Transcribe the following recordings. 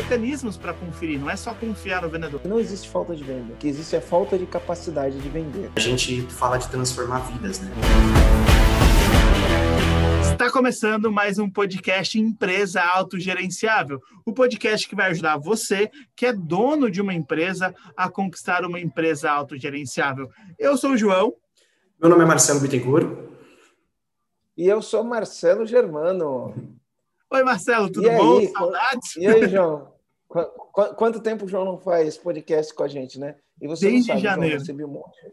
mecanismos para conferir, não é só confiar no vendedor. Não existe falta de venda, o que existe é falta de capacidade de vender. A gente fala de transformar vidas, né? Está começando mais um podcast Empresa Autogerenciável, o podcast que vai ajudar você, que é dono de uma empresa, a conquistar uma empresa autogerenciável. Eu sou o João. Meu nome é Marcelo Bittencourt. E eu sou Marcelo Germano. Oi, Marcelo, tudo bom? Saudades? E aí, João? Qu quanto tempo o João não faz podcast com a gente, né? E você Desde sabe, janeiro. João, recebi um monte.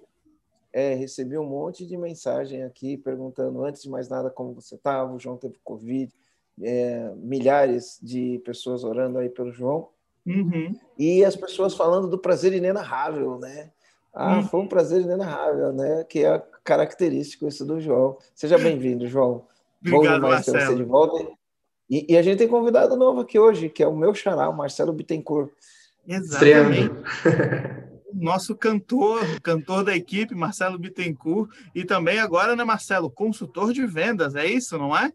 É, recebi um monte de mensagem aqui perguntando, antes de mais nada, como você estava. O João teve Covid, é, milhares de pessoas orando aí pelo João. Uhum. E as pessoas falando do prazer inenarrável, né? Ah, uhum. foi um prazer inenarrável, né? Que é característico isso do João. Seja bem-vindo, João. Obrigado, Bom Marcelo. ter você de volta. E, e, a gente tem convidado novo aqui hoje, que é o meu xará, o Marcelo Bittencourt. Exatamente. Nosso cantor, cantor da equipe, Marcelo Bittencourt, e também agora, né, Marcelo, consultor de vendas, é isso, não é?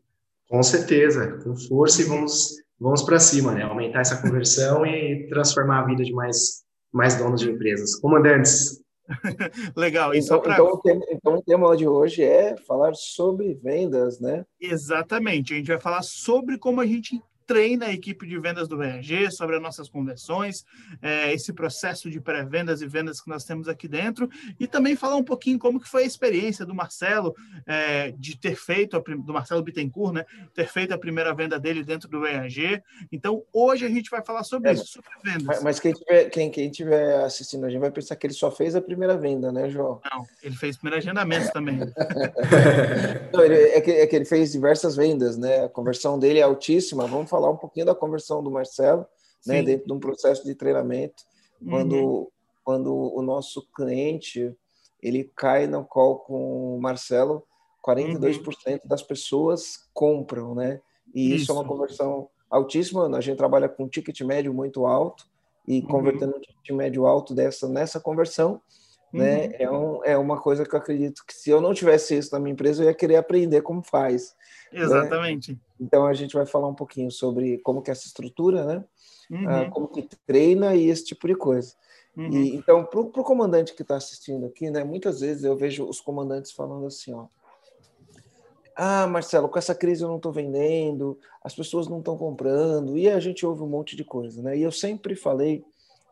Com certeza, com força e vamos, vamos para cima, né? Aumentar essa conversão e transformar a vida de mais, mais donos de empresas. Comandantes, Legal. Então, pra... então, o tema, então, o tema de hoje é falar sobre vendas, né? Exatamente. A gente vai falar sobre como a gente treina a equipe de vendas do VRG sobre as nossas conversões, é, esse processo de pré-vendas e vendas que nós temos aqui dentro, e também falar um pouquinho como que foi a experiência do Marcelo é, de ter feito, a, do Marcelo Bittencourt, né, ter feito a primeira venda dele dentro do VRG. Então, hoje a gente vai falar sobre é, isso, sobre vendas. Mas quem tiver, quem, quem tiver assistindo a gente vai pensar que ele só fez a primeira venda, né, João? Não, ele fez primeiro agendamento também. Não, ele, é, que, é que ele fez diversas vendas, né? A conversão dele é altíssima. Vamos falar um pouquinho da conversão do Marcelo, né, dentro de um processo de treinamento, quando, uhum. quando o nosso cliente ele cai no call com o Marcelo, 42% uhum. das pessoas compram, né? E isso. isso. é uma conversão altíssima. A gente trabalha com ticket médio muito alto e uhum. convertendo um ticket médio alto dessa nessa conversão, né? Uhum. É, um, é uma coisa que eu acredito que se eu não tivesse isso na minha empresa, eu ia querer aprender como faz. Né? Exatamente. Né? Então a gente vai falar um pouquinho sobre como que é essa estrutura, né? Uhum. Ah, como que treina e esse tipo de coisa. Uhum. E, então, para o comandante que está assistindo aqui, né? Muitas vezes eu vejo os comandantes falando assim, ó. Ah, Marcelo, com essa crise eu não estou vendendo, as pessoas não estão comprando, e a gente ouve um monte de coisa, né? E eu sempre falei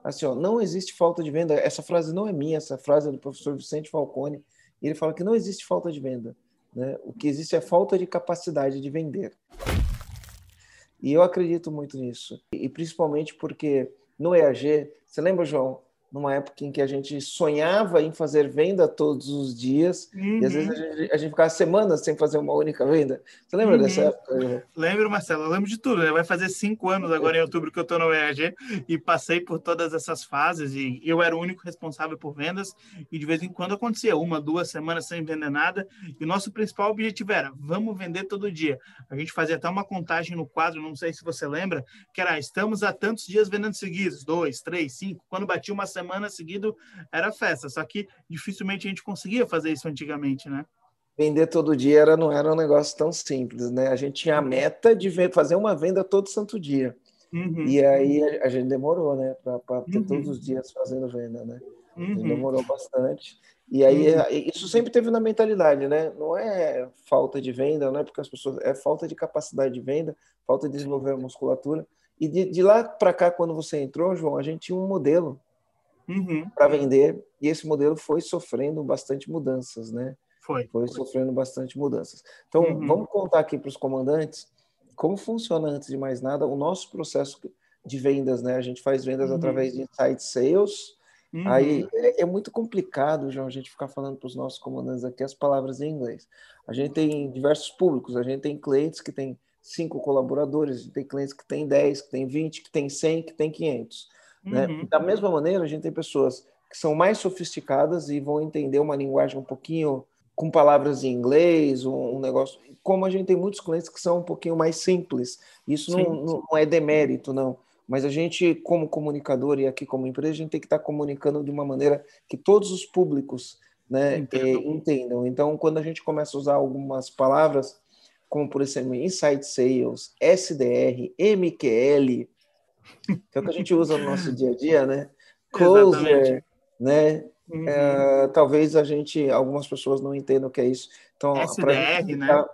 assim, ó, não existe falta de venda. Essa frase não é minha, essa frase é do professor Vicente Falcone. E ele fala que não existe falta de venda. Né? O que existe é falta de capacidade de vender. E eu acredito muito nisso. E principalmente porque no EAG, você lembra, João, numa época em que a gente sonhava em fazer venda todos os dias, uhum. e às vezes a uhum. gente, a gente, ficava semanas sem fazer uma única venda. Você lembra uhum. dessa época? Lembro, Marcelo, eu lembro de tudo. Né? Vai fazer cinco anos agora em outubro que eu estou no EAG e passei por todas essas fases, e eu era o único responsável por vendas, e de vez em quando acontecia uma, duas semanas sem vender nada, e o nosso principal objetivo era, vamos vender todo dia. A gente fazia até uma contagem no quadro, não sei se você lembra, que era, estamos há tantos dias vendendo seguidos, dois, três, cinco, quando batia uma semana seguido era festa. Só que dificilmente a gente conseguia fazer isso antigamente, né? Vender todo dia era, não era um negócio tão simples, né? A gente tinha a meta de fazer uma venda todo santo dia. Uhum. E aí a, gente demorou, né? Para ter uhum. todos os dias fazendo venda, né? Uhum. Demorou bastante. E aí uhum. isso sempre teve na mentalidade, né? Não é falta de venda, não é porque as pessoas é falta de capacidade de venda, falta de desenvolver a musculatura. E de, de lá para cá, quando você entrou, João, a gente tinha um modelo uhum. para vender, e esse modelo foi sofrendo bastante mudanças, né? Foi. Foi, foi. sofrendo bastante mudanças. Então, uhum. vamos contar aqui para os comandantes como funciona, antes de mais nada, o nosso processo de vendas, né? A gente faz vendas uhum. através de insight sales. Uhum. Aí é, é, muito complicado, João, a gente ficar falando para os nossos comandantes aqui as palavras em inglês. A gente tem diversos públicos, a gente tem clientes que têm cinco colaboradores, tem clientes que têm 10, que têm 20, que têm 100, que têm 500. Né? Uhum. Da mesma maneira, a gente tem pessoas que são mais sofisticadas e vão entender uma linguagem um pouquinho com palavras em inglês, um, um negócio. Como a gente tem muitos clientes que são um pouquinho mais simples. Isso não, não, é demérito, não. Mas a gente, como comunicador e aqui como empresa, a gente tem que estar comunicando de uma maneira que todos os públicos né, eh, entendam. Então, quando a gente começa a usar algumas palavras, como por exemplo, Insight Sales, SDR, MQL, que é o que a gente usa no nosso dia a dia, né? Closer, né? Uhum. É, talvez a gente, algumas pessoas não entendam o que é isso. Então, SDR, né?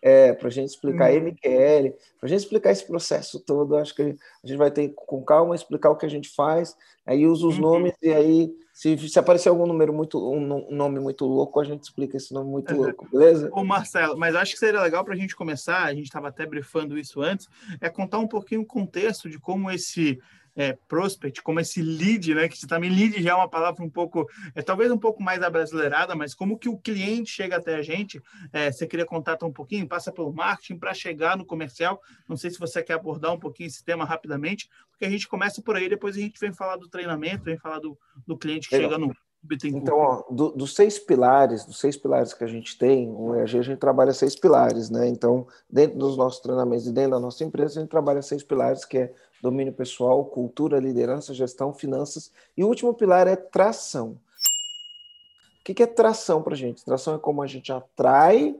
É, para a gente explicar uhum. MQL, para a gente explicar esse processo todo, acho que a gente vai ter com calma explicar o que a gente faz, aí usa os uhum. nomes e aí se, se aparecer algum número muito um nome muito louco, a gente explica esse nome muito uhum. louco, beleza? Ô Marcelo, mas acho que seria legal para a gente começar, a gente estava até brifando isso antes, é contar um pouquinho o contexto de como esse é, prospect, como esse lead, né? Que também lead já é uma palavra um pouco, é talvez um pouco mais abrasileirada, mas como que o cliente chega até a gente? É, você queria contar um pouquinho, passa pelo marketing para chegar no comercial. Não sei se você quer abordar um pouquinho esse tema rapidamente, porque a gente começa por aí, depois a gente vem falar do treinamento, vem falar do, do cliente que Legal. chega no, então, ó, do, dos seis pilares, dos seis pilares que a gente tem, o EAG a gente trabalha seis pilares, né? Então, dentro dos nossos treinamentos e dentro da nossa empresa, a gente trabalha seis pilares, que é domínio pessoal, cultura, liderança, gestão, finanças. E o último pilar é tração. O que é tração para a gente? Tração é como a gente atrai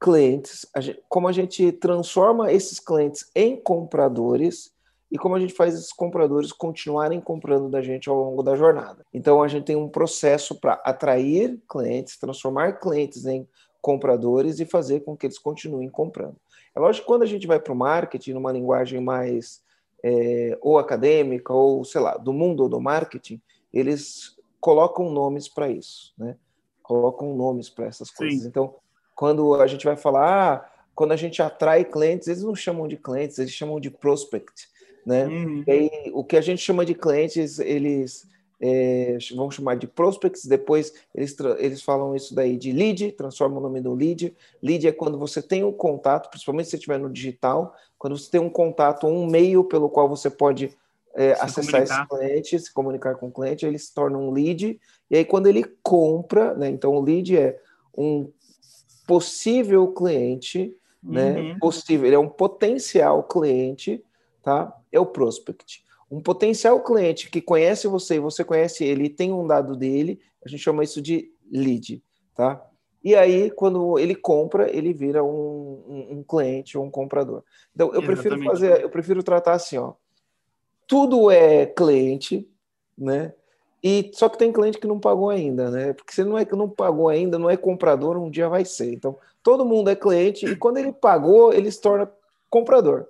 clientes, como a gente transforma esses clientes em compradores e como a gente faz esses compradores continuarem comprando da gente ao longo da jornada. Então a gente tem um processo para atrair clientes, transformar clientes em compradores e fazer com que eles continuem comprando. É lógico que quando a gente vai para o marketing, numa linguagem mais é, ou acadêmica, ou sei lá, do mundo do marketing, eles colocam nomes para isso, né? Colocam nomes para essas coisas. Sim. Então, quando a gente vai falar, ah, quando a gente atrai clientes, eles não chamam de clientes, eles chamam de prospect, né? Uhum. E aí, o que a gente chama de clientes, eles é, vão chamar de prospects, depois eles, eles falam isso daí de lead, transforma o nome do lead. Lead é quando você tem um contato, principalmente se você estiver no digital, quando você tem um contato, um meio pelo qual você pode é, acessar comunicar. esse cliente, se comunicar com o cliente, ele se torna um lead, e aí quando ele compra, né, então o lead é um possível cliente, né, uhum. né, possível, ele é um potencial cliente, tá, é o prospect. Um potencial cliente que conhece você e você conhece ele e tem um dado dele, a gente chama isso de lead, tá? E aí, quando ele compra, ele vira um, um, um cliente ou um comprador. Então, eu Exatamente. prefiro fazer, eu prefiro tratar assim, ó. Tudo é cliente, né? E só que tem cliente que não pagou ainda, né? Porque se não é que não pagou ainda, não é comprador, um dia vai ser. Então, todo mundo é cliente e quando ele pagou, ele se torna comprador.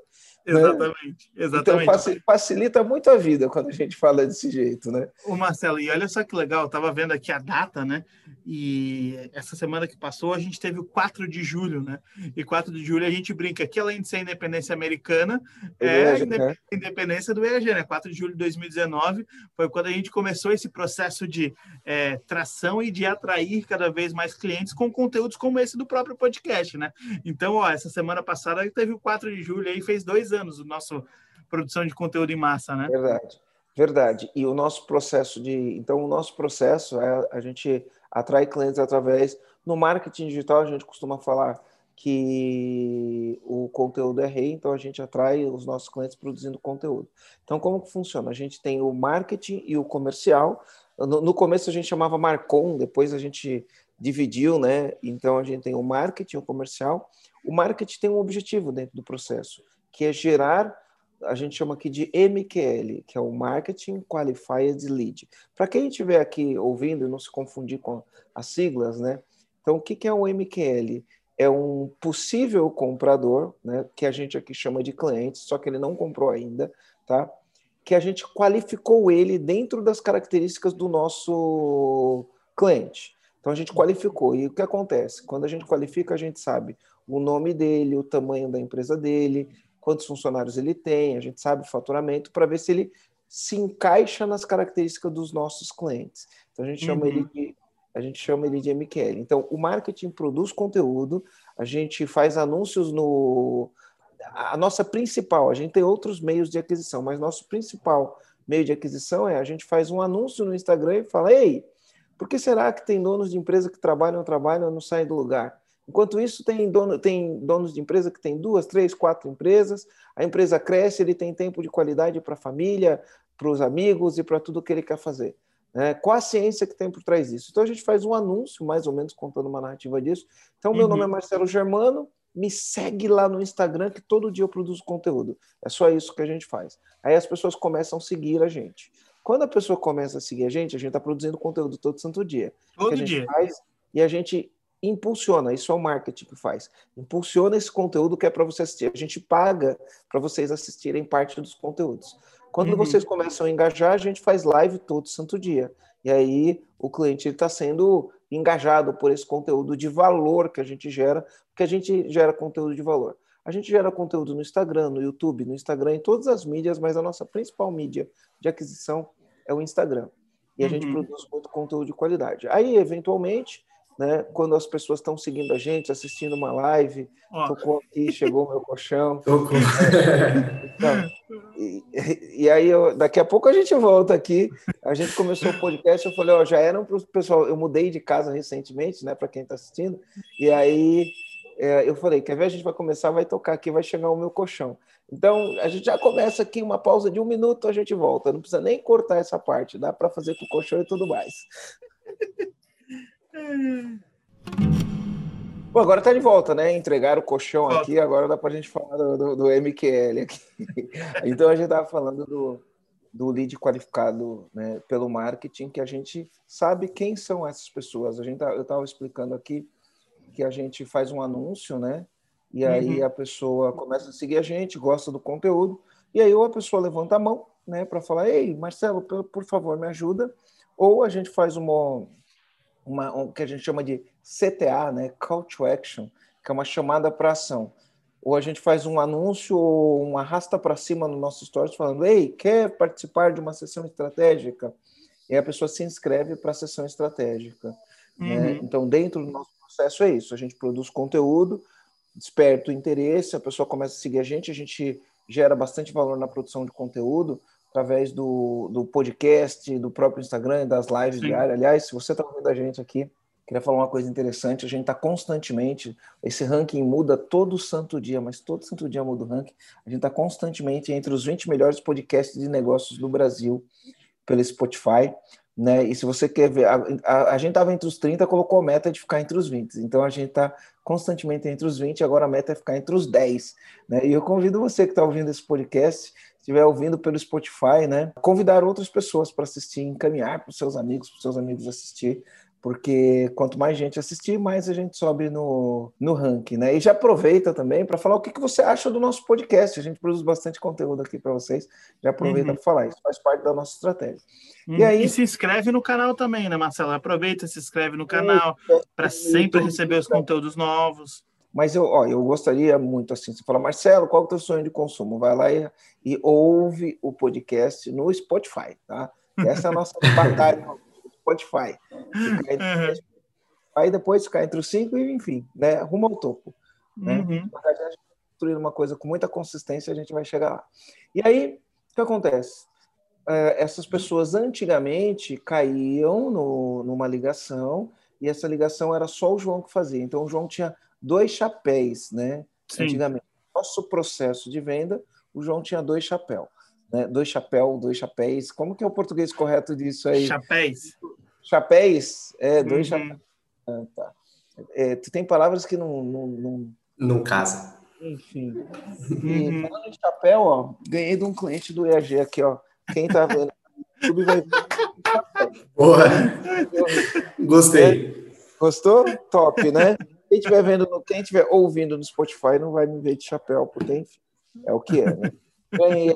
Exatamente, né? exatamente. Então facilita muito a vida quando a gente fala desse jeito, né? O Marcelo, e olha só que legal, eu tava vendo aqui a data, né? E essa semana que passou, a gente teve o 4 de julho, né? E 4 de julho a gente brinca que além de ser a independência americana, é a né? independência do EAG, né? 4 de julho de 2019 foi quando a gente começou esse processo de é, tração e de atrair cada vez mais clientes com conteúdos como esse do próprio podcast, né? Então, ó, essa semana passada teve o 4 de julho aí, fez dois anos o nosso produção de conteúdo em massa, né? Verdade, verdade. E o nosso processo de, então o nosso processo é a gente atrai clientes através no marketing digital a gente costuma falar que o conteúdo é rei, então a gente atrai os nossos clientes produzindo conteúdo. Então, como que funciona? A gente tem o marketing e o comercial. No, no, começo a gente chamava Marcom, depois a gente dividiu, né? Então a gente tem o marketing o comercial. O marketing tem um objetivo dentro do processo, que é gerar, a gente chama aqui de MQL, que é o Marketing Qualified Lead. Para quem estiver aqui ouvindo e não se confundir com as siglas, né? Então, o que é o MQL? É um possível comprador, né? Que a gente aqui chama de cliente, só que ele não comprou ainda, tá? Que a gente qualificou ele dentro das características do nosso cliente. Então a gente qualificou. E o que acontece? Quando a gente qualifica, a gente sabe o nome dele, o tamanho da empresa dele, quantos funcionários ele tem, a gente sabe o faturamento, para ver se ele se encaixa nas características dos nossos clientes. Então a gente chama uhum. ele de a gente chama ele de MQL. Então o marketing produz conteúdo, a gente faz anúncios no a nossa principal, a gente tem outros meios de aquisição, mas nosso principal meio de aquisição é a gente faz um anúncio no Instagram e fala: "Ei, por que será que tem donos de empresa que trabalham, trabalham, não saem do lugar?" Enquanto isso, tem, dono, tem donos de empresa que tem duas, três, quatro empresas, a empresa cresce, ele tem tempo de qualidade para a família, para os amigos e para tudo que ele quer fazer. Né? Qual a ciência que tem por trás disso? Então, a gente faz um anúncio, mais ou menos, contando uma narrativa disso. Então, meu uhum. nome é Marcelo Germano, me segue lá no Instagram que todo dia eu produzo conteúdo. É só isso que a gente faz. Aí as pessoas começam a seguir a gente. Quando a pessoa começa a seguir a gente, a gente está produzindo conteúdo todo santo dia. Todo dia. Faz, e a gente impulsiona, isso é o marketing que faz. Impulsiona esse conteúdo que é para você assistir. A gente paga para vocês assistirem parte dos conteúdos. Quando uhum. vocês começam a engajar, a gente faz live todo santo dia. E aí o cliente está sendo engajado por esse conteúdo de valor que a gente gera, porque a gente gera conteúdo de valor. A gente gera conteúdo no Instagram, no YouTube, no Instagram, em todas as mídias, mas a nossa principal mídia de aquisição é o Instagram. E a uhum. gente produz muito conteúdo de qualidade. Aí, eventualmente, né? Quando as pessoas estão seguindo a gente, assistindo uma live, oh. tocou aqui, chegou o meu colchão. Tocou. então, e, e, aí, eu, daqui a pouco a gente volta aqui. A gente começou o podcast, eu falei, ó, já eram para o pessoal. Eu mudei de casa recentemente, né? Para quem está assistindo. E aí é, eu falei, quer ver? A gente vai começar, vai tocar aqui, vai chegar o meu colchão. Então, a gente já começa aqui, uma pausa de um minuto, a gente volta. Não precisa nem cortar essa parte, dá para fazer com o colchão e tudo mais. Bom, agora tá de volta, né? Entregaram o colchão aqui, agora dá para a gente falar do, do, do, MQL aqui. Então a gente estava falando do, do lead qualificado né, pelo marketing, que a gente sabe quem são essas pessoas. A gente tá, eu estava explicando aqui que a gente faz um anúncio, né? E aí uhum. a pessoa começa a seguir a gente, gosta do conteúdo, e aí ou a pessoa levanta a mão, né, para falar, ei, Marcelo, por favor, me ajuda, ou a gente faz uma, uma, um, que a gente chama de CTA, né? Call to Action, que é uma chamada para ação. Ou a gente faz um anúncio ou um arrasta para cima no nosso stories falando: Ei, quer participar de uma sessão estratégica? E a pessoa se inscreve para a sessão estratégica. Né? Uhum. Né? Então, dentro do nosso processo é isso: a gente produz conteúdo, desperta o interesse, a pessoa começa a seguir a gente, a gente gera bastante valor na produção de conteúdo através do, do podcast, do próprio Instagram, das lives Sim. diárias. Aliás, se você está ouvindo a gente aqui, queria falar uma coisa interessante. A gente está constantemente, esse ranking muda todo santo dia, mas todo santo dia muda o ranking. A gente está constantemente entre os 20 melhores podcasts de negócios do Brasil pelo Spotify. Né? E se você quer ver, a, a, a gente estava entre os 30, colocou a meta de ficar entre os 20. Então a gente está constantemente entre os 20, agora a meta é ficar entre os 10. Né? E eu convido você que está ouvindo esse podcast estiver ouvindo pelo Spotify, né, convidar outras pessoas para assistir, encaminhar para os seus amigos, para os seus amigos assistir, porque quanto mais gente assistir, mais a gente sobe no, no ranking, né? E já aproveita também para falar o que, que você acha do nosso podcast. A gente produz bastante conteúdo aqui para vocês. Já aproveita uhum. para falar, isso faz parte da nossa estratégia. Uhum. E aí e se inscreve no canal também, né, Marcelo? Aproveita, se inscreve no canal para sempre receber os conteúdos novos. Mas eu, ó, eu gostaria muito assim, você fala, Marcelo, qual é o teu sonho de consumo? Vai lá e, e ouve o podcast no Spotify, tá? Essa é a nossa batalha no Spotify. Aí depois ficar entre os cinco e, enfim, né, rumo ao topo. Né? Uhum. construir uma coisa com muita consistência, a gente vai chegar lá. E aí, o que acontece? É, essas pessoas antigamente caíam no, numa ligação e essa ligação era só o João que fazia. Então, o João tinha dois chapéus, né? Sim. Antigamente, nosso processo de venda, o João tinha dois chapéus. Né? Dois chapéus, dois chapéus. Como que é o português correto disso aí? Chapéus. Chapéus? É, dois uhum. chapéus. Ah, tá. É, tu tem palavras que não. Não, não... não casa. Enfim. E uhum. falando de chapéu, ó, ganhei de um cliente do EAG aqui, ó. Quem tá vendo YouTube vai Boa! Gostei. Gostou? Top, né? Quem estiver vendo, quem estiver ouvindo no Spotify não vai me ver de chapéu, porque enfim, é o que é, né?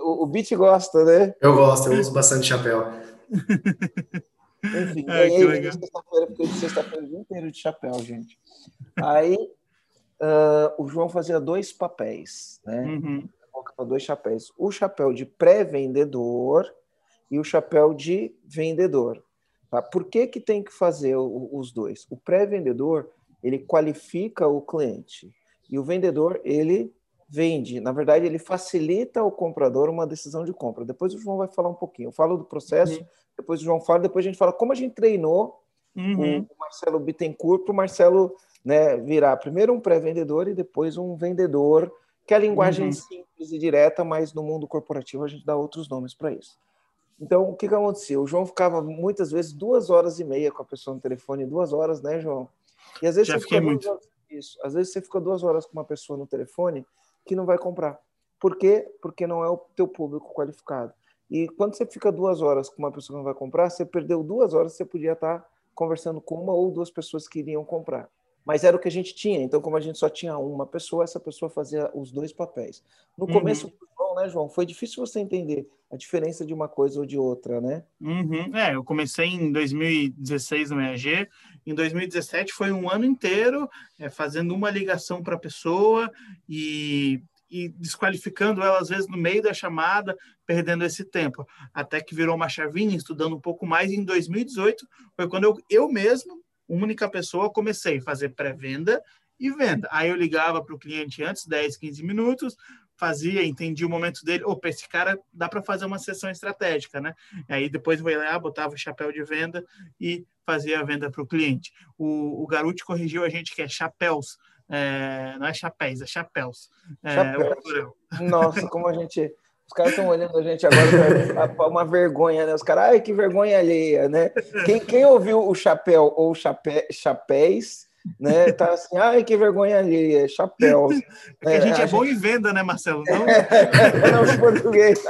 o, o Beat gosta, né? Eu gosto, eu uso bastante chapéu. Enfim, é, ganhei sexta-feira, porque de sexta-feira o dia inteiro de chapéu, gente. Aí uh, o João fazia dois papéis, né? Uhum. Dois chapéus. O chapéu de pré-vendedor e o chapéu de vendedor. Tá? Por que, que tem que fazer o, os dois? O pré-vendedor ele qualifica o cliente e o vendedor ele vende. Na verdade, ele facilita ao comprador uma decisão de compra. Depois o João vai falar um pouquinho. Eu falo do processo, uhum. depois o João fala, depois a gente fala como a gente treinou uhum. o Marcelo Bittencourt para o Marcelo né, virar primeiro um pré-vendedor e depois um vendedor, que é a linguagem uhum. simples e direta, mas no mundo corporativo a gente dá outros nomes para isso. Então, o que, que acontecia? O João ficava muitas vezes duas horas e meia com a pessoa no telefone, duas horas, né, João? E às vezes Já fiquei muito. Isso. Às vezes você fica duas horas com uma pessoa no telefone que não vai comprar. Por quê? Porque não é o teu público qualificado. E quando você fica duas horas com uma pessoa que não vai comprar, você perdeu duas horas, você podia estar conversando com uma ou duas pessoas que iriam comprar. Mas era o que a gente tinha. Então, como a gente só tinha uma pessoa, essa pessoa fazia os dois papéis. No uhum. começo, João, né, João? Foi difícil você entender a diferença de uma coisa ou de outra, né? Uhum. É, eu comecei em 2016 no EAG. Em 2017 foi um ano inteiro é, fazendo uma ligação para a pessoa e e desqualificando ela às vezes no meio da chamada, perdendo esse tempo. Até que virou uma chavinha, estudando um pouco mais. em 2018 foi quando eu, eu mesmo única pessoa, comecei a fazer pré-venda e venda. Aí eu ligava para o cliente antes, 10, 15 minutos, fazia, entendia o momento dele. Opa, esse cara dá para fazer uma sessão estratégica, né? E aí depois eu ia lá, botava o chapéu de venda e fazia a venda para o cliente. O, o Garuti corrigiu a gente que é chapéus, é, não é chapéus, é chapéus. É, chapéus. Nossa, como a gente os caras estão olhando a gente agora uma vergonha, né? Os caras, ai, que vergonha alheia, né? Quem, quem ouviu o chapéu ou chapé, chapéus né? Tá assim, ai, que vergonha ali, é chapéu. É que a gente é, a bom gente... em venda, né, Marcelo? Não, não português.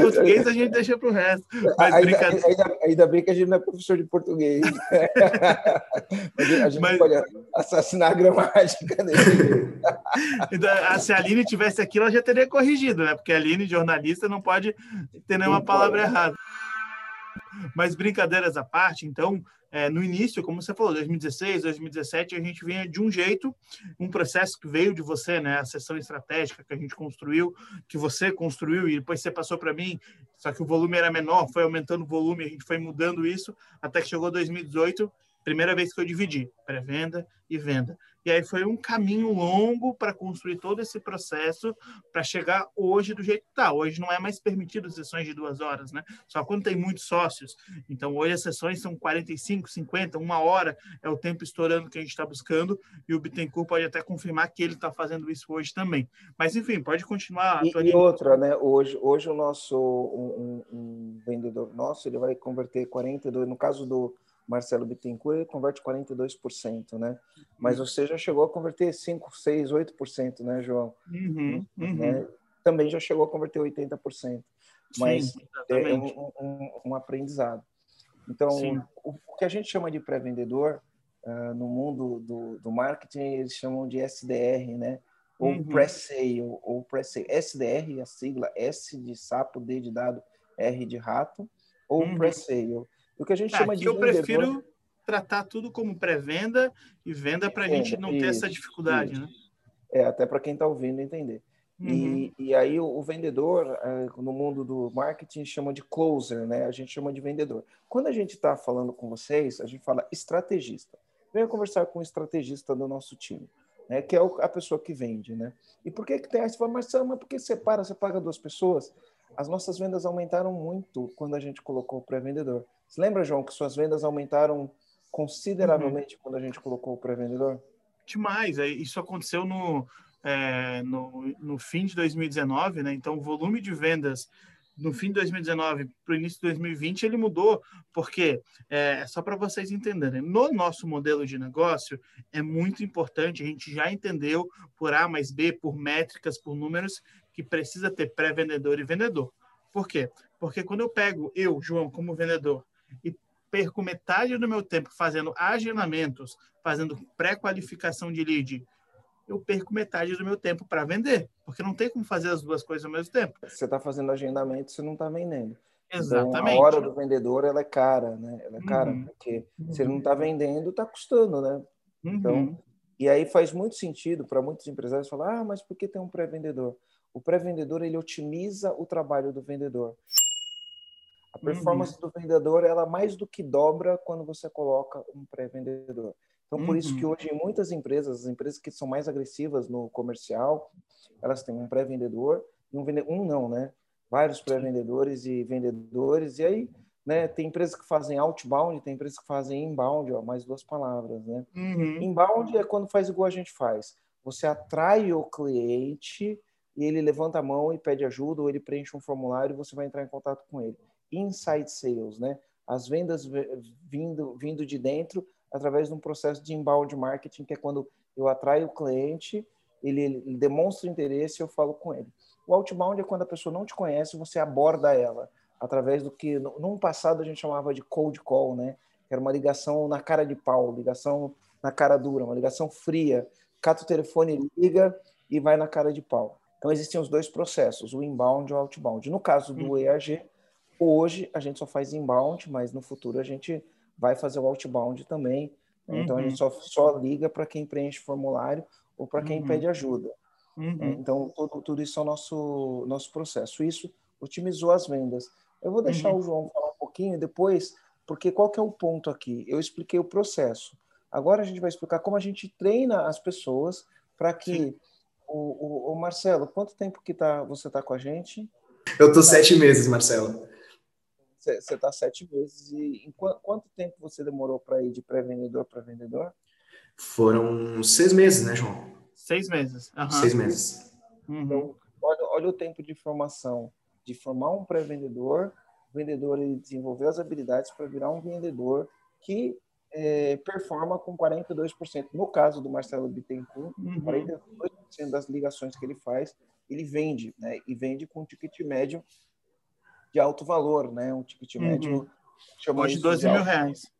português a gente deixa para o resto. Mas ainda, brincadeira... ainda, ainda, bem que a gente não é professor de português. a gente Mas... pode assassinar a gramática dele. Então, ah, se a Aline tivesse aqui, ela já teria corrigido, né? Porque a Aline, jornalista, não pode ter nenhuma não palavra pode. errada. Mas brincadeiras à parte, então, é, no início, como você falou, 2016, 2017, a gente vinha de um jeito, um processo que veio de você, né? A sessão estratégica que a gente construiu, que você construiu e depois você passou para mim, só que o volume era menor, foi aumentando o volume, a gente foi mudando isso, até que chegou 2018, primeira vez que eu dividi pré-venda e venda. E aí foi um caminho longo para construir todo esse processo para chegar hoje do jeito que está. Hoje não é mais permitido sessões de duas horas, né? Só quando tem muitos sócios. Então hoje as sessões são 45, 50, uma hora é o tempo estourando que a gente está buscando e o Bittencourt pode até confirmar que ele está fazendo isso hoje também. Mas enfim, pode continuar. E, e outra, né? Hoje, hoje o nosso um, um vendedor nosso ele vai converter 42, no caso do Marcelo Bittencourt, converte 42%, né? Mas uhum. você já chegou a converter 5, 6, 8%, né, João? Uhum, uhum. Né? Também já chegou a converter 80%. Mas Sim, é um, um, um, aprendizado. Então, o, o, que a gente chama de pré-vendedor, uh, no mundo do, do, marketing, eles chamam de SDR, né? Ou uhum. pré-sale, ou pré-sale. SDR, a sigla S de sapo, D de dado, R de rato, ou uhum. pré-sale o que a gente chama de eu prefiro tratar tudo como pré-venda e venda para a gente não isso, ter essa dificuldade, isso. né? É, até para quem está ouvindo entender. Uhum. E, e aí o, o vendedor, é, no mundo do marketing, chama de closer, né? A gente chama de vendedor. Quando a gente está falando com vocês, a gente fala estrategista. Venha conversar com o estrategista do nosso time, né? Que é a pessoa que vende, né? E por que que tem? Você fala, Marcelo, mas por que você para, você paga duas pessoas? As nossas vendas aumentaram muito quando a gente colocou o pré-vendedor. Você lembra, João, que suas vendas aumentaram consideravelmente uhum. quando a gente colocou o pré-vendedor? Demais. Isso aconteceu no, é, no, no fim de 2019, né? Então, o volume de vendas no fim de 2019 para o início de 2020 ele mudou, porque é só para vocês entenderem, no nosso modelo de negócio é muito importante, a gente já entendeu por A mais B, por métricas, por números, que precisa ter pré-vendedor e vendedor. Por quê? Porque quando eu pego eu, João, como vendedor, e perco metade do meu tempo fazendo agendamentos, fazendo pré-qualificação de lead, eu perco metade do meu tempo para vender, porque não tem como fazer as duas coisas ao mesmo tempo. Você está fazendo agendamento, você não está vendendo. Exatamente. Então, a hora do vendedor ela é cara, né? Ela é cara, uhum. porque uhum. se ele não está vendendo, está custando, né? Então, uhum. e aí faz muito sentido para muitos empresários falar: ah, mas por que tem um pré-vendedor? O pré-vendedor ele otimiza o trabalho do vendedor. A performance uhum. do vendedor ela mais do que dobra quando você coloca um pré-vendedor. Então, por uhum. isso que uhum. hoje em muitas empresas, as empresas que são mais agressivas no comercial, elas têm um pré-vendedor e um vendedor, um não, né? Vários pré-vendedores e vendedores. E aí, né, tem empresas que fazem outbound, tem empresas que fazem inbound, ó, mais duas palavras, né? Uhum. Inbound é quando faz igual a gente faz. Você atrai o cliente e ele levanta a mão e pede ajuda ou ele preenche um formulário e você vai entrar em contato com ele inside sales, né? As vendas vindo, vindo de dentro através de um processo de inbound marketing, que é quando eu atraio o cliente, ele, ele demonstra interesse e eu falo com ele. O outbound é quando a pessoa não te conhece, você aborda ela através do que no passado a gente chamava de cold call, né? Era uma ligação na cara de pau, ligação na cara dura, uma ligação fria. Cata o telefone, liga e vai na cara de pau. Então existem os dois processos, o inbound e o outbound. No caso do hum. EAG, hoje a gente só faz inbound, mas no futuro a gente vai fazer o outbound também. Né? Então a gente uhum. só, só liga para quem preenche formulário ou para quem uhum. pede ajuda. Uhum. Então tudo, tudo isso é o nosso, nosso processo. Isso otimizou as vendas. Eu vou deixar uhum. o João falar um pouquinho depois, porque qual que é o ponto aqui? Eu expliquei o processo. Agora a gente vai explicar como a gente treina as pessoas para que o, o, o, Marcelo, quanto tempo que tá, você está com a gente? Eu estou sete meses, Marcelo. Você está sete meses. E em qu quanto tempo você demorou para ir de pré-vendedor para vendedor? Foram seis meses, né, João? Seis meses. Uhum. Seis meses. Uhum. Então, olha, olha o tempo de formação de formar um pré-vendedor, o vendedor ele desenvolver as habilidades para virar um vendedor que é, performa com 42%. No caso do Marcelo Bittencourt, uhum. 42% das ligações que ele faz, ele vende, né? E vende com um ticket médio de alto valor, né? Um ticket uhum. médio... Hoje, 12 mil reais.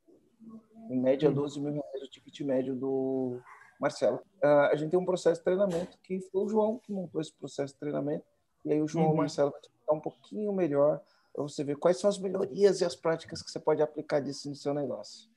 Em média, 12 uhum. mil reais o ticket médio do Marcelo. Uh, a gente tem um processo de treinamento que foi o João que montou esse processo de treinamento, e aí o João uhum. e o Marcelo um pouquinho melhor para você ver quais são as melhorias e as práticas que você pode aplicar disso no seu negócio.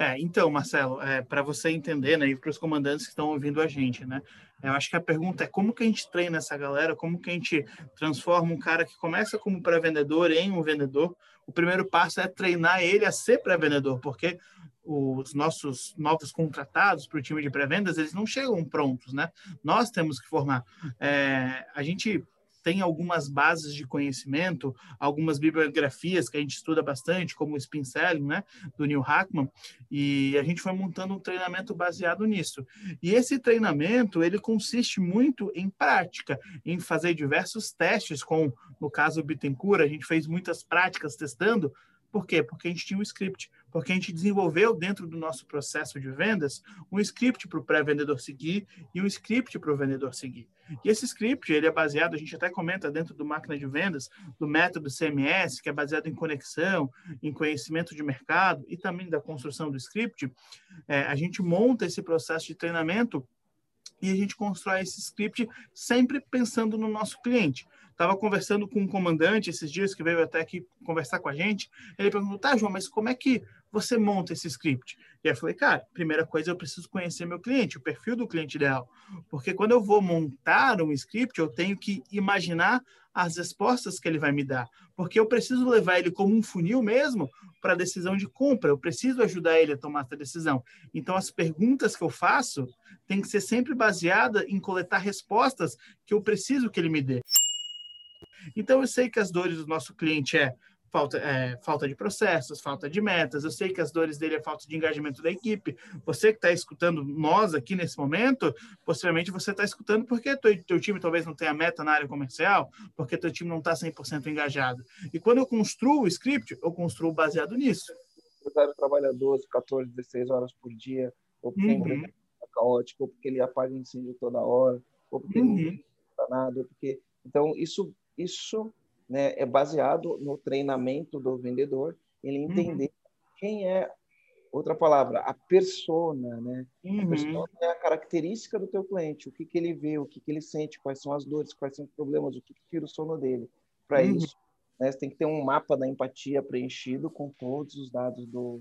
É, então, Marcelo, é, para você entender, né, e para os comandantes que estão ouvindo a gente, né, eu acho que a pergunta é como que a gente treina essa galera, como que a gente transforma um cara que começa como pré-vendedor em um vendedor. O primeiro passo é treinar ele a ser pré-vendedor, porque os nossos novos contratados para o time de pré-vendas, eles não chegam prontos, né? Nós temos que formar. É, a gente tem algumas bases de conhecimento, algumas bibliografias que a gente estuda bastante, como o Spin Selling, né, do Neil Hackman, e a gente foi montando um treinamento baseado nisso. E esse treinamento, ele consiste muito em prática, em fazer diversos testes com, no caso do Bittencourt, a gente fez muitas práticas testando, por quê? Porque a gente tinha um script, porque a gente desenvolveu dentro do nosso processo de vendas um script para o pré-vendedor seguir e um script para o vendedor seguir. E esse script, ele é baseado, a gente até comenta dentro do máquina de vendas, do método CMS, que é baseado em conexão, em conhecimento de mercado e também da construção do script. É, a gente monta esse processo de treinamento e a gente constrói esse script sempre pensando no nosso cliente. Estava conversando com um comandante esses dias que veio até aqui conversar com a gente. Ele perguntou: tá, João, mas como é que você monta esse script? E eu falei: cara, primeira coisa, eu preciso conhecer meu cliente, o perfil do cliente ideal. Porque quando eu vou montar um script, eu tenho que imaginar as respostas que ele vai me dar. Porque eu preciso levar ele como um funil mesmo para a decisão de compra. Eu preciso ajudar ele a tomar essa decisão. Então, as perguntas que eu faço têm que ser sempre baseadas em coletar respostas que eu preciso que ele me dê. Então, eu sei que as dores do nosso cliente é falta, é, falta de processos, falta de metas. Eu sei que as dores dele é falta de engajamento da equipe. Você que está escutando nós aqui nesse momento, possivelmente você está escutando porque teu, teu time talvez não tenha meta na área comercial, porque teu time não está 100% engajado. E quando eu construo o script, eu construo baseado nisso. O trabalha 12, 14, 16 horas por dia, ou porque uhum. é caótico, ou porque ele apaga incêndio toda hora, ou porque uhum. ele não está nada, porque... Então, isso isso né, é baseado no treinamento do vendedor, ele uhum. entender uhum. quem é, outra palavra, a persona, né? Uhum. A persona é a característica do teu cliente, o que, que ele vê, o que, que ele sente, quais são as dores, quais são os problemas, o que, que tira o sono dele. Para uhum. isso, né, você tem que ter um mapa da empatia preenchido com todos os dados do,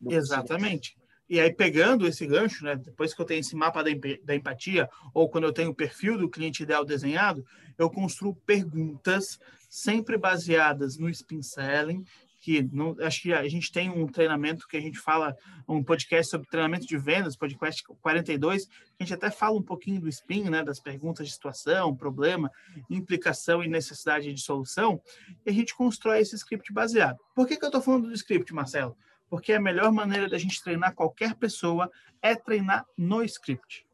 do Exatamente. Paciente. E aí, pegando esse gancho, né, depois que eu tenho esse mapa da, da empatia, ou quando eu tenho o perfil do cliente ideal desenhado, eu construo perguntas sempre baseadas no spin selling, que não, acho que a gente tem um treinamento que a gente fala, um podcast sobre treinamento de vendas, podcast 42, que a gente até fala um pouquinho do spin, né, das perguntas de situação, problema, implicação e necessidade de solução, e a gente constrói esse script baseado. Por que, que eu estou falando do script, Marcelo? Porque a melhor maneira da gente treinar qualquer pessoa é treinar no script.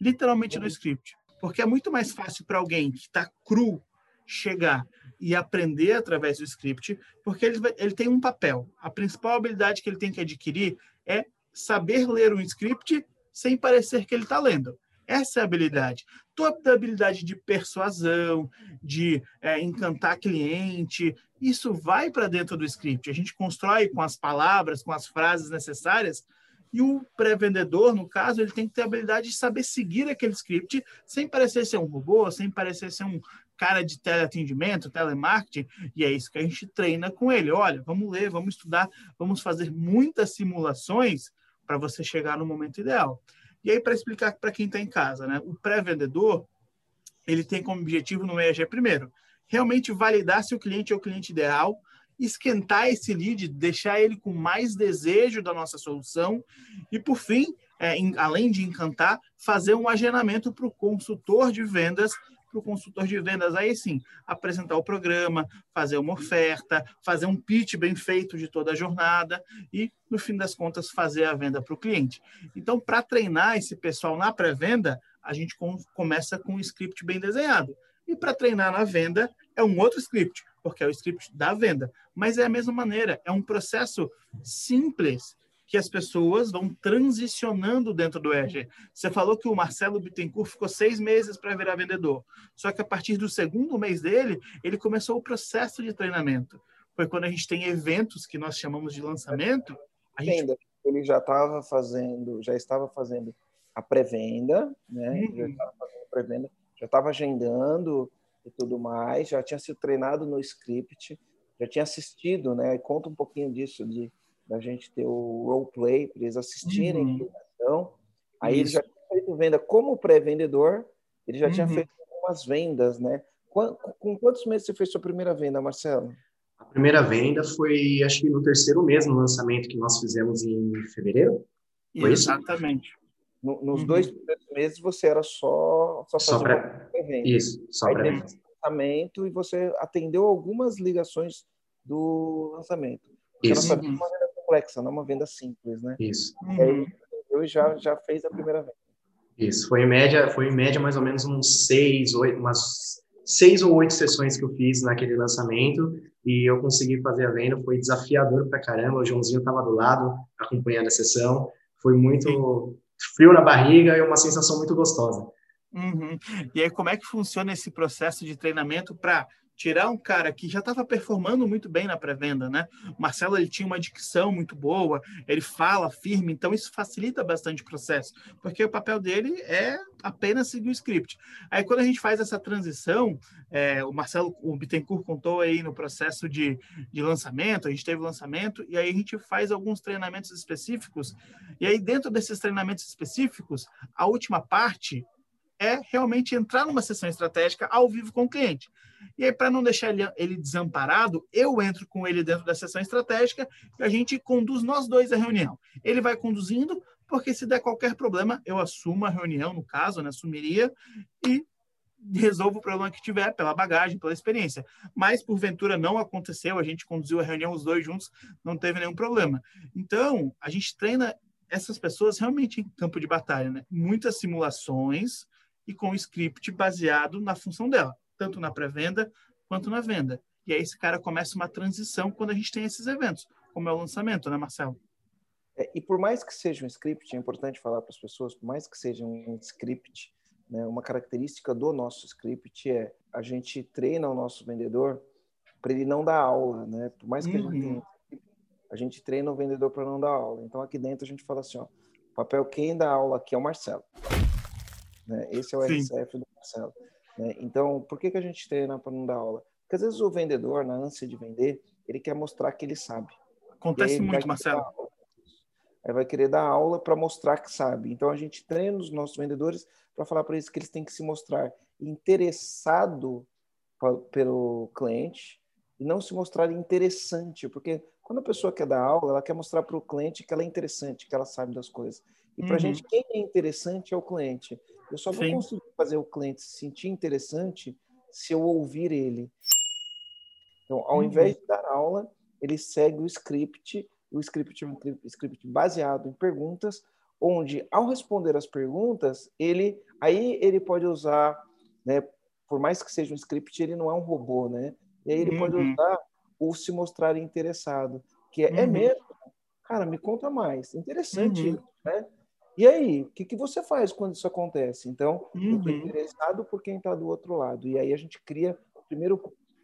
Literalmente no script. Porque é muito mais fácil para alguém que está cru chegar e aprender através do script, porque ele, ele tem um papel. A principal habilidade que ele tem que adquirir é saber ler um script sem parecer que ele está lendo. Essa é a habilidade. Toda a habilidade de persuasão, de é, encantar cliente, isso vai para dentro do script. A gente constrói com as palavras, com as frases necessárias, e o pré-vendedor, no caso, ele tem que ter a habilidade de saber seguir aquele script sem parecer ser um robô, sem parecer ser um cara de teleatendimento, telemarketing, e é isso que a gente treina com ele. Olha, vamos ler, vamos estudar, vamos fazer muitas simulações para você chegar no momento ideal. E aí, para explicar para quem está em casa, né? O pré-vendedor, ele tem como objetivo no EAG, primeiro, realmente validar se o cliente é o cliente ideal, esquentar esse lead, deixar ele com mais desejo da nossa solução e, por fim, é, em, além de encantar, fazer um agendamento para o consultor de vendas para o consultor de vendas, aí sim, apresentar o programa, fazer uma oferta, fazer um pitch bem feito de toda a jornada e, no fim das contas, fazer a venda para o cliente. Então, para treinar esse pessoal na pré-venda, a gente com, começa com um script bem desenhado. E para treinar na venda, é um outro script, porque é o script da venda. Mas é a mesma maneira, é um processo simples que as pessoas vão transicionando dentro do ERG. Você falou que o Marcelo Bittencourt ficou seis meses para virar vendedor. Só que a partir do segundo mês dele, ele começou o processo de treinamento. Foi quando a gente tem eventos que nós chamamos de lançamento. A gente... Ele já estava fazendo, já estava fazendo a pré-venda, né? Uhum. Já estava fazendo pré-venda, já estava agendando e tudo mais, já tinha sido treinado no script, já tinha assistido, né? Conta um pouquinho disso de da gente ter o roleplay para eles assistirem uhum. Então, Aí Isso. ele já tinha feito venda como pré-vendedor, ele já uhum. tinha feito algumas vendas, né? Com, com quantos meses você fez sua primeira venda, Marcelo? A primeira venda foi, acho que no terceiro mês, no lançamento que nós fizemos em fevereiro. Foi Exatamente. No, nos uhum. dois primeiros meses você era só só, só para isso, só para lançamento e você atendeu algumas ligações do lançamento. Isso. não sabia uma venda complexa, não uma venda simples, né? Isso. E aí, eu já, já fez a primeira venda. Isso, foi em média, foi em média mais ou menos uns seis, oito, umas seis ou oito sessões que eu fiz naquele lançamento e eu consegui fazer a venda, foi desafiador pra caramba, o Joãozinho estava do lado acompanhando a sessão, foi muito frio na barriga e uma sensação muito gostosa. Uhum. E aí, como é que funciona esse processo de treinamento para tirar um cara que já estava performando muito bem na pré-venda, né? O Marcelo ele tinha uma dicção muito boa, ele fala firme, então isso facilita bastante o processo, porque o papel dele é apenas seguir o script. Aí quando a gente faz essa transição, é, o Marcelo, o Bittencourt contou aí no processo de, de lançamento, a gente teve lançamento, e aí a gente faz alguns treinamentos específicos, e aí dentro desses treinamentos específicos, a última parte é realmente entrar numa sessão estratégica ao vivo com o cliente. E aí, para não deixar ele, ele, desamparado, eu entro com ele dentro da sessão estratégica e a gente conduz nós dois a reunião. Ele vai conduzindo, porque se der qualquer problema, eu assumo a reunião, no caso, né, assumiria, e resolvo o problema que tiver pela bagagem, pela experiência. Mas, porventura, não aconteceu, a gente conduziu a reunião os dois juntos, não teve nenhum problema. Então, a gente treina essas pessoas realmente em campo de batalha, né? Muitas simulações, e com o script baseado na função dela, tanto na pré-venda quanto na venda. E aí esse cara começa uma transição quando a gente tem esses eventos, como é o lançamento, né, Marcelo? É, e por mais que seja um script, é importante falar para as pessoas, por mais que seja um script, né, uma característica do nosso script é a gente treina o nosso vendedor para ele não dar aula, né? Por mais que uhum. a gente tenha, a gente treina o vendedor para não dar aula. Então aqui dentro a gente fala assim, ó, papel quem dá aula aqui é o Marcelo. Né? Esse é o Sim. RCF do Marcelo. Né? Então, por que, que a gente treina para não dar aula? Porque às vezes o vendedor, na ânsia de vender, ele quer mostrar que ele sabe. Acontece muito, Marcelo. Aí vai querer dar aula para mostrar que sabe. Então a gente treina os nossos vendedores para falar para eles que eles têm que se mostrar interessado pelo cliente e não se mostrar interessante, porque quando a pessoa quer dar aula, ela quer mostrar para o cliente que ela é interessante, que ela sabe das coisas. E para a uhum. gente, quem é interessante é o cliente. Eu só vou Sim. conseguir fazer o cliente se sentir interessante se eu ouvir ele. Então, ao uhum. invés de dar aula, ele segue o script, o script é um script baseado em perguntas, onde ao responder as perguntas, ele aí ele pode usar, né, por mais que seja um script, ele não é um robô, né? E aí ele uhum. pode usar o se mostrar interessado, que é, é uhum. é mesmo, cara, me conta mais. Interessante, uhum. né? E aí, o que, que você faz quando isso acontece? Então, uhum. eu estou interessado por quem está do outro lado. E aí a gente cria, primeiro,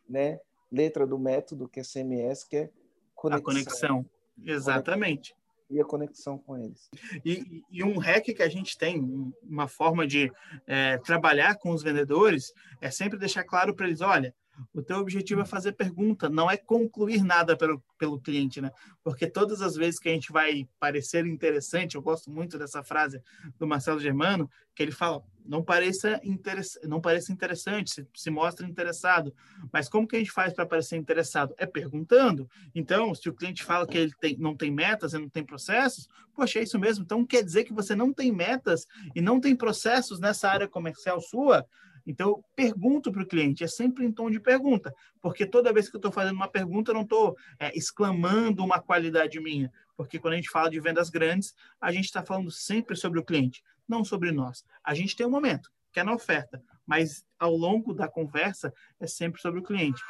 né, letra do método, que é CMS, que é conexão. A conexão, exatamente. E a conexão com eles. E, e, um hack que a gente tem, uma forma de é, trabalhar com os vendedores, é sempre deixar claro para eles: olha, o teu objetivo é fazer pergunta, não é concluir nada pelo, pelo cliente, né? Porque todas as vezes que a gente vai parecer interessante, eu gosto muito dessa frase do Marcelo Germano, que ele fala, não pareça, interess não pareça interessante, se, se mostra interessado. Mas como que a gente faz para parecer interessado? É perguntando. Então, se o cliente fala que ele tem, não tem metas e não tem processos, poxa, é isso mesmo. Então, quer dizer que você não tem metas e não tem processos nessa área comercial sua? Então, eu pergunto para o cliente, é sempre em tom de pergunta, porque toda vez que eu estou fazendo uma pergunta, eu não estou é, exclamando uma qualidade minha, porque quando a gente fala de vendas grandes, a gente está falando sempre sobre o cliente, não sobre nós. A gente tem um momento, que é na oferta, mas ao longo da conversa é sempre sobre o cliente.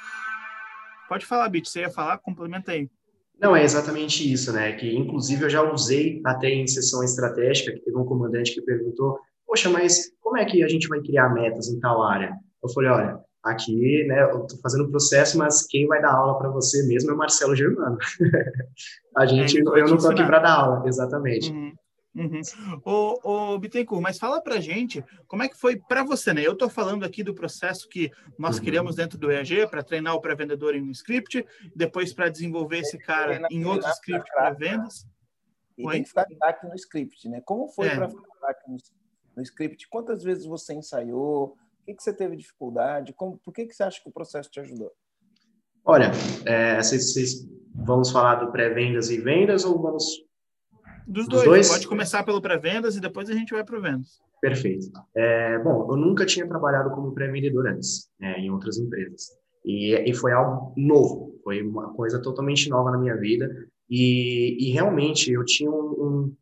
Pode falar, Bit, você ia falar? Complementa aí. Não, é exatamente isso, né? Que inclusive eu já usei até em sessão estratégica, que teve um comandante que perguntou poxa, mas como é que a gente vai criar metas em tal área? Eu falei, olha, aqui, né, eu tô fazendo o processo, mas quem vai dar aula para você mesmo é o Marcelo Germano. a gente, é, eu não tô aqui para dar aula, exatamente. Uhum. Uhum. Ô, ô Bittencourt, mas fala pra gente como é que foi para você, né? Eu tô falando aqui do processo que nós uhum. criamos dentro do EAG para treinar o pré-vendedor em um script, depois para desenvolver esse cara em outro script para vendas. E tem que ficar aqui no script, né? Como foi é. para ficar aqui no script? No script? Quantas vezes você ensaiou? O que, que você teve dificuldade? Como, por que, que você acha que o processo te ajudou? Olha, é, vocês, vocês, vamos falar do pré-vendas e vendas ou vamos... Dos, dos dois. dois. Pode começar pelo pré-vendas e depois a gente vai para o vendas. Perfeito. É, bom, eu nunca tinha trabalhado como pré-vendedor antes, né, em outras empresas. E, e, foi algo novo, foi uma coisa totalmente nova na minha vida. E, e realmente eu tinha um, um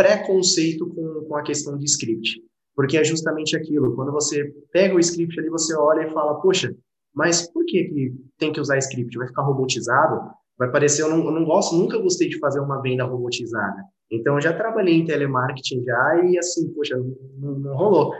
preconceito com, com a questão de script. Porque é justamente aquilo, quando você pega o script ali, você olha e fala, poxa, mas por que, que tem que usar script? Vai ficar robotizado? Vai parecer, eu não, eu não gosto, nunca gostei de fazer uma venda robotizada. Então, eu já trabalhei em telemarketing já e assim, poxa, não, não rolou.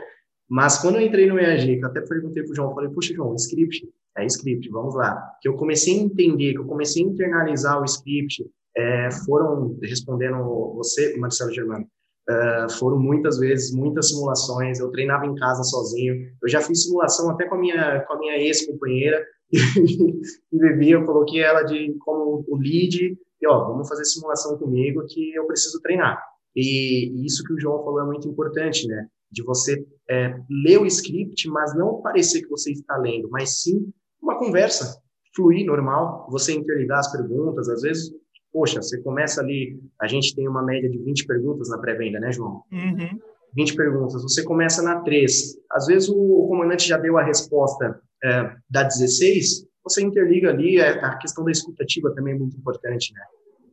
Mas quando eu entrei no EAG, que eu até perguntei pro João, falei, poxa, João, script, é script, vamos lá. Que eu comecei a entender, que eu comecei a internalizar o script, é, foram, respondendo você, Marcelo Germano, é, foram muitas vezes, muitas simulações, eu treinava em casa sozinho, eu já fiz simulação até com a minha, com a minha ex-companheira, e bebi, eu coloquei ela de como o lead, e ó, vamos fazer simulação comigo que eu preciso treinar. E isso que o João falou é muito importante, né? De você é, ler o script, mas não parecer que você está lendo, mas sim uma conversa fluir normal, você interligar as perguntas, às vezes poxa, você começa ali, a gente tem uma média de 20 perguntas na pré-venda, né, João? Uhum. 20 perguntas, você começa na 3. Às vezes o, o comandante já deu a resposta é, da 16, você interliga ali, é, a questão da escutativa também é muito importante, né?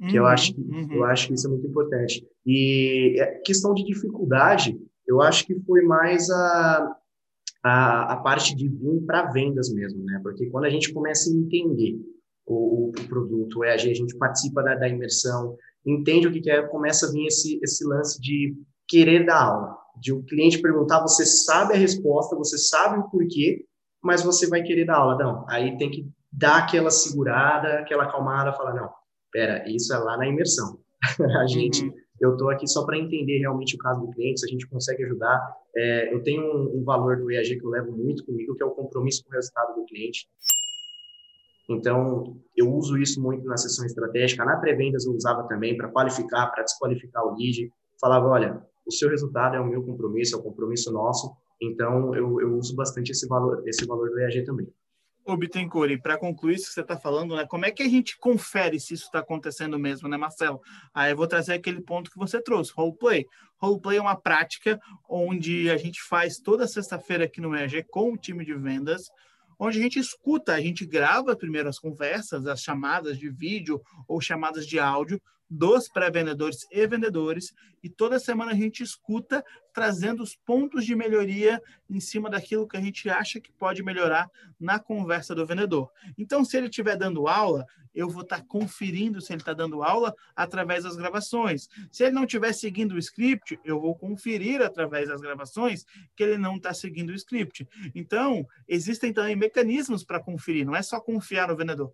Uhum. Que eu acho, uhum. eu acho que isso é muito importante. E é, questão de dificuldade, eu acho que foi mais a, a, a parte de vir para vendas mesmo, né? Porque quando a gente começa a entender o, o produto, é a gente participa da, da imersão, entende o que, que é, começa a vir esse, esse lance de querer dar aula, de o um cliente perguntar, você sabe a resposta, você sabe o porquê, mas você vai querer dar aula, não, aí tem que dar aquela segurada, aquela acalmada, falar, não, pera, isso é lá na imersão, a gente, uhum. eu estou aqui só para entender realmente o caso do cliente, se a gente consegue ajudar, é, eu tenho um, um valor do EAG que eu levo muito comigo, que é o compromisso com o resultado do cliente, então, eu uso isso muito na sessão estratégica. Na pré-vendas eu usava também para qualificar, para desqualificar o lead. Falava, olha, o seu resultado é o meu compromisso, é o compromisso nosso. Então, eu, eu uso bastante esse valor, esse valor do EAG também. Ô, Bittencourt, e para concluir isso que você está falando, né, como é que a gente confere se isso está acontecendo mesmo, né, Marcelo? Aí eu vou trazer aquele ponto que você trouxe, roleplay. Roleplay é uma prática onde a gente faz toda sexta-feira aqui no EAG com o time de vendas, onde a gente escuta, a gente grava primeiro as conversas, as chamadas de vídeo ou chamadas de áudio, dos pré-vendedores e vendedores, e toda semana a gente escuta trazendo os pontos de melhoria em cima daquilo que a gente acha que pode melhorar na conversa do vendedor. Então, se ele estiver dando aula, eu vou estar conferindo se ele está dando aula através das gravações. Se ele não estiver seguindo o script, eu vou conferir através das gravações que ele não está seguindo o script. Então, existem também mecanismos para conferir, não é só confiar no vendedor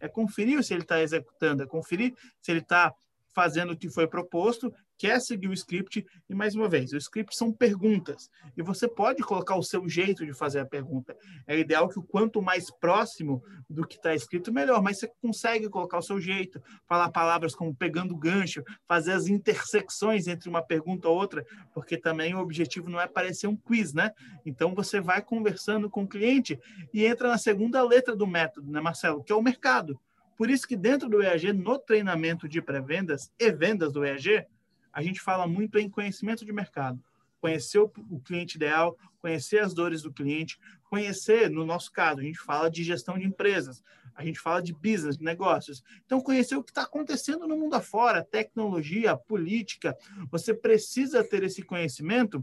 é conferir se ele está executando, é conferir se ele está fazendo o que foi proposto, quer seguir o script, e mais uma vez, o script são perguntas, e você pode colocar o seu jeito de fazer a pergunta. É ideal que o quanto mais próximo do que está escrito, melhor, mas você consegue colocar o seu jeito, falar palavras como pegando gancho, fazer as intersecções entre uma pergunta ou outra, porque também o objetivo não é parecer um quiz, né? Então você vai conversando com o cliente e entra na segunda letra do método, né, Marcelo? Que é o mercado. Por isso que dentro do EAG, no treinamento de pré-vendas e vendas do EAG, a gente fala muito em conhecimento de mercado. Conhecer o, cliente ideal, conhecer as dores do cliente, conhecer, no nosso caso, a gente fala de gestão de empresas, a gente fala de business, de negócios. Então, conhecer o que está acontecendo no mundo afora, tecnologia, política. Você precisa ter esse conhecimento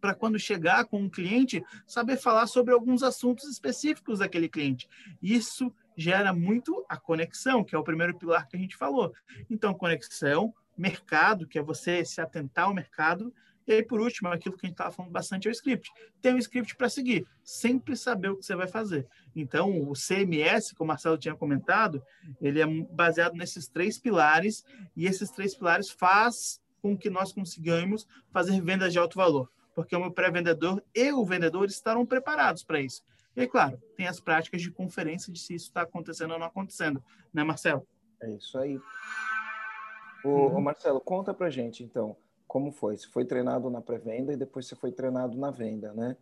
para quando chegar com um cliente, saber falar sobre alguns assuntos específicos daquele cliente. Isso gera muito a conexão, que é o primeiro pilar que a gente falou. Então, conexão, mercado, que é você se atentar ao mercado, e aí, por último, aquilo que a gente estava falando bastante é o script. Tem um script para seguir, sempre saber o que você vai fazer. Então, o CMS, como o Marcelo tinha comentado, ele é baseado nesses três pilares, e esses três pilares faz com que nós consigamos fazer vendas de alto valor, porque o meu pré-vendedor e o vendedor estarão preparados para isso. E, claro, tem as práticas de conferência de se isso está acontecendo ou não acontecendo, né, Marcelo? É isso aí. O, uhum. Marcelo, conta pra gente, então, como foi? Você foi treinado na pré-venda e depois você foi treinado na venda, né?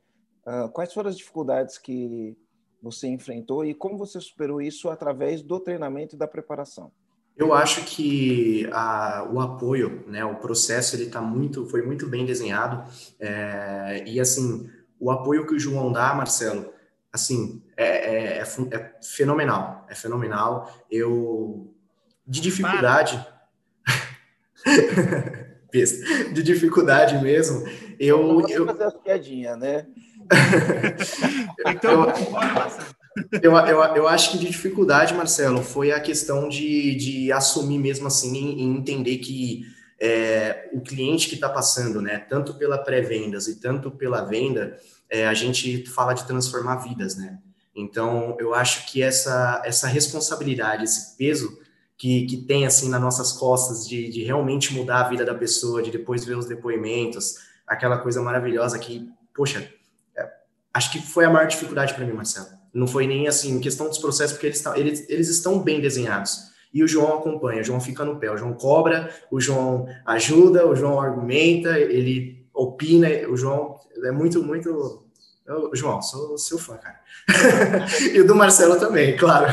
Uh, quais foram as dificuldades que você enfrentou e como você superou isso através do treinamento e da preparação? Eu acho que a, o apoio, né, o processo, ele tá muito, foi muito bem desenhado é, e assim, o apoio que o João dá, Marcelo, assim, é, é, é, é fenomenal, é fenomenal. Eu, de dificuldade, de dificuldade mesmo, eu... eu fazer as piadinhas, né? então, eu, eu, eu, acho que de dificuldade, Marcelo, foi a questão de, de assumir mesmo assim e entender que é, o cliente que está passando, né, tanto pela pré-vendas e tanto pela venda, é, a gente fala de transformar vidas, né? Então, eu acho que essa, essa responsabilidade, esse peso que, que tem, assim, nas nossas costas de, de realmente mudar a vida da pessoa, de depois ver os depoimentos, aquela coisa maravilhosa que, poxa, é, acho que foi a maior dificuldade para mim, Marcelo. Não foi nem, assim, questão dos processos, porque eles, eles, eles estão bem desenhados. E o João acompanha, o João fica no pé, o João cobra, o João ajuda, o João argumenta, ele opina, o João é muito, muito. Eu, João, sou seu fã, cara. e do Marcelo também, claro.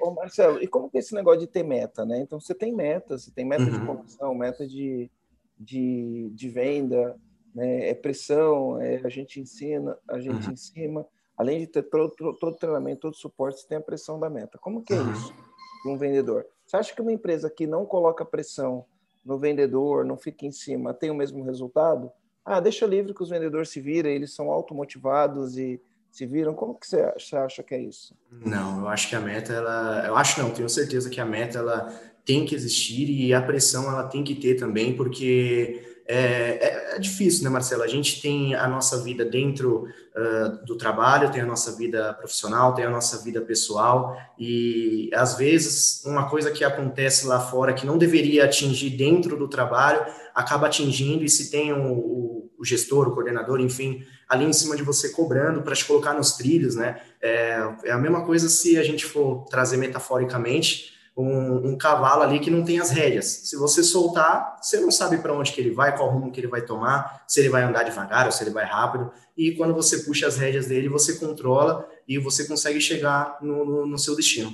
ô, ô, Marcelo, e como que é esse negócio de ter meta, né? Então você tem meta, você tem meta uhum. de conversão, meta de, de, de venda, né? É pressão, é, a gente ensina, a gente uhum. em cima. Além de ter todo, todo treinamento, todo suporte, você tem a pressão da meta. Como que é uhum. isso para um vendedor? Você acha que uma empresa que não coloca pressão no vendedor, não fica em cima, tem o mesmo resultado? Ah, deixa livre que os vendedores se virem, eles são automotivados e se viram. Como que você acha que é isso? Não, eu acho que a meta, ela, eu acho não, tenho certeza que a meta ela tem que existir e a pressão ela tem que ter também, porque é, é, é, difícil, né, Marcelo? A gente tem a nossa vida dentro uh, do trabalho, tem a nossa vida profissional, tem a nossa vida pessoal, e às vezes uma coisa que acontece lá fora que não deveria atingir dentro do trabalho acaba atingindo, e se tem o, o, o gestor, o coordenador, enfim, ali em cima de você cobrando para te colocar nos trilhos, né? É, é a mesma coisa se a gente for trazer metaforicamente um, um, cavalo ali que não tem as rédeas. Se você soltar, você não sabe para onde que ele vai, qual rumo que ele vai tomar, se ele vai andar devagar ou se ele vai rápido. E quando você puxa as rédeas dele, você controla e você consegue chegar no, no, no seu destino.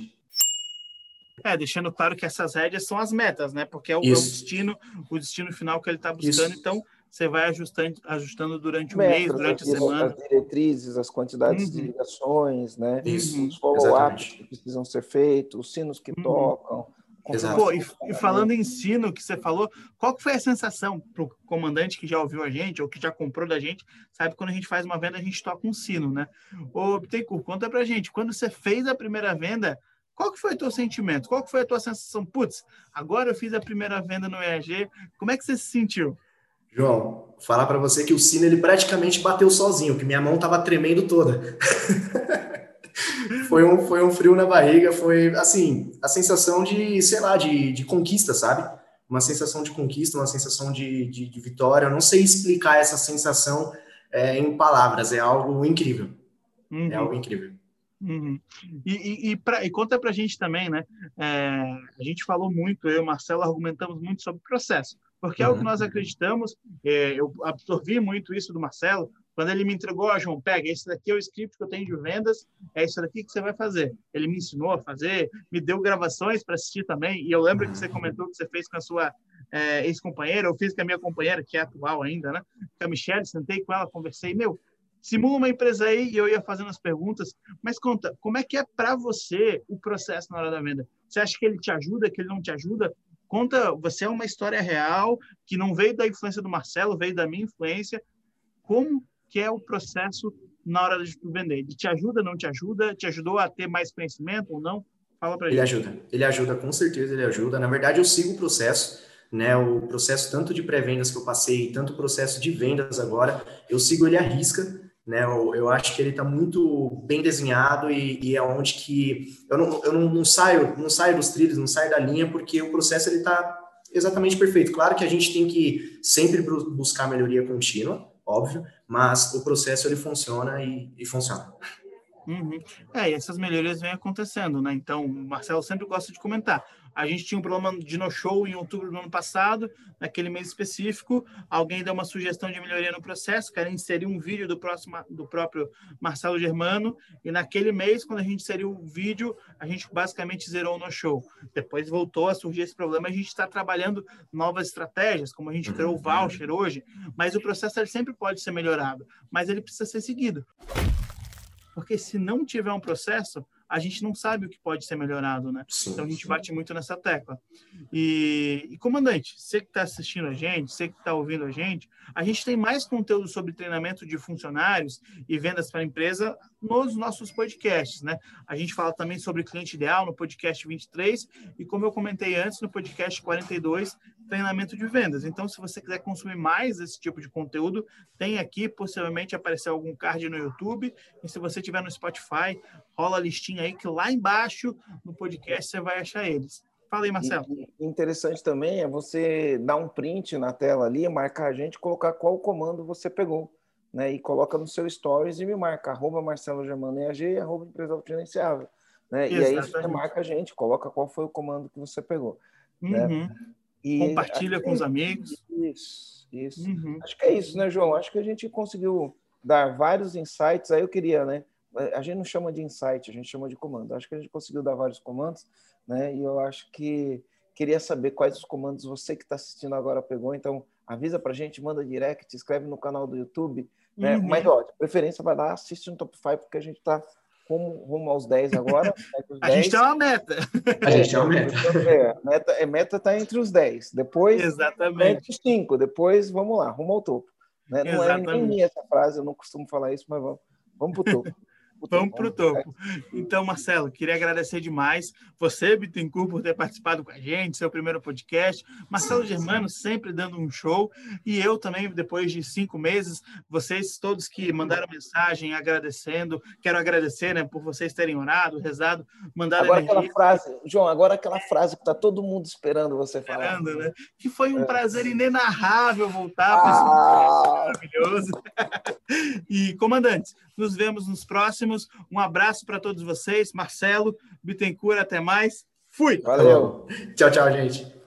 É, deixando claro que essas rédeas são as metas, né? Porque é o, é o destino, o destino final que ele está buscando. Isso. Então, você vai ajustando, ajustando durante o Metros, mês, durante a semana. As diretrizes, as quantidades uhum. de ligações, né? Isso, os follow-ups que precisam ser feitos, os sinos que uhum. tocam, Pô, e, e, falando em sino que você falou, qual que foi a sensação para o comandante que já ouviu a gente ou que já comprou da gente? Sabe, quando a gente faz uma venda, a gente toca um sino, né? Ô, Bittencourt, conta pra gente, quando você fez a primeira venda, qual que foi o teu sentimento? Qual que foi a tua sensação? Putz, agora eu fiz a primeira venda no EAG, como é que você se sentiu? João, falar para você que o sino ele praticamente bateu sozinho, que minha mão tava tremendo toda. foi, um, foi um frio na barriga, foi assim, a sensação de, sei lá, de, de conquista, sabe? Uma sensação de conquista, uma sensação de, de, de vitória. Eu não sei explicar essa sensação é, em palavras, é algo incrível. Uhum. É algo incrível. Uhum. E, e, e, pra, e, conta pra gente também, né? É, a gente falou muito, eu e o Marcelo argumentamos muito sobre o processo, porque é o que nós acreditamos. É, eu absorvi muito isso do Marcelo, quando ele me entregou, a João, pega, esse daqui é o script que eu tenho de vendas, é isso daqui que você vai fazer. Ele me ensinou a fazer, me deu gravações para assistir também, e eu lembro que você comentou que você fez com a sua é, ex-companheira, eu fiz com a minha companheira, que é atual ainda, né? Com a Michelle, sentei com ela, conversei, meu, simula uma empresa aí e eu ia fazendo as perguntas, mas conta, como é que é para você o processo na hora da venda? Você acha que ele te ajuda, que ele não te ajuda? Conta, você é uma história real que não veio da influência do Marcelo, veio da minha influência. Como que é o processo na hora de vender? Ele te ajuda, não te ajuda? Te ajudou a ter mais conhecimento ou não? Fala para ele. Ele ajuda, ele ajuda, com certeza ele ajuda. Na verdade, eu sigo o processo, né? O processo tanto de pré-vendas que eu passei, tanto o processo de vendas agora, eu sigo ele à risca, né? Eu, eu acho que ele está muito bem desenhado e, e, é onde que eu não, eu não, não saio, não saio dos trilhos, não saio da linha, porque o processo ele está exatamente perfeito. Claro que a gente tem que sempre buscar melhoria contínua, óbvio, mas o processo ele funciona e, e funciona. Uhum. É, e essas melhorias vêm acontecendo, né? Então, o Marcelo sempre gosta de comentar. A gente tinha um problema de no-show em outubro do ano passado, naquele mês específico. Alguém deu uma sugestão de melhoria no processo, quer inserir um vídeo do, próximo, do próprio Marcelo Germano. E naquele mês, quando a gente inseriu o vídeo, a gente basicamente zerou o no-show. Depois voltou a surgir esse problema. A gente está trabalhando novas estratégias, como a gente criou o voucher hoje. Mas o processo ele sempre pode ser melhorado, mas ele precisa ser seguido. Porque se não tiver um processo, a gente não sabe o que pode ser melhorado, né? Sim, então a gente sim. bate muito nessa tecla. E, e comandante, você que está assistindo a gente, você que está ouvindo a gente, a gente tem mais conteúdo sobre treinamento de funcionários e vendas para a empresa nos nossos podcasts, né? A gente fala também sobre cliente ideal no podcast 23 e como eu comentei antes no podcast 42, treinamento de vendas. Então, se você quiser consumir mais esse tipo de conteúdo, tem aqui, possivelmente aparecer algum card no YouTube. E se você tiver no Spotify, rola a listinha aí que lá embaixo no podcast você vai achar eles. Fala aí, Marcelo. E, interessante também é você dar um print na tela ali, marcar a gente, colocar qual comando você pegou. Né, e coloca no seu stories e me marca, arroba Marcelo Germano EAG, arroba empresa financiável. Né? E aí você marca a gente, coloca qual foi o comando que você pegou. Né? Uhum. Né? E Compartilha com os amigos. Isso, isso. Uhum. Acho que é isso, né, João? Acho que a gente conseguiu dar vários insights. Aí eu queria, né? A gente não chama de insight, a gente chama de comando. Acho que a gente conseguiu dar vários comandos, né? E eu acho que queria saber quais os comandos você que está assistindo agora pegou. Então, avisa para a gente, manda direct, escreve no canal do YouTube. Né? Uhum. Mas, ó, de preferência, vai lá, assiste no Top 5, porque a gente está rumo, rumo aos 10 agora. a 10. gente tem uma meta. A gente tem uma meta. É, meta, é, meta tá entre os 10. Depois, Exatamente. entre os 5. Depois, vamos lá, rumo ao topo. Né? Não é nem minha essa frase, eu não costumo falar isso, mas vamos, vamos para o topo. Vamos para o topo. Então, Marcelo, queria agradecer demais você, Bittencourt, por ter participado com a gente, seu primeiro podcast. Marcelo Germano sempre dando um show. E eu também, depois de cinco meses, vocês todos que mandaram mensagem agradecendo, quero agradecer né, por vocês terem orado, rezado, mandado Agora energia. aquela frase, João, agora aquela frase que está todo mundo esperando você falar. Esperando, né? Que foi um é. prazer inenarrável voltar para ah. esse maravilhoso. e, comandantes, nos vemos nos próximos. Um abraço para todos vocês. Marcelo, Bittencourt, até mais. Fui! Valeu! Tchau, tchau, gente.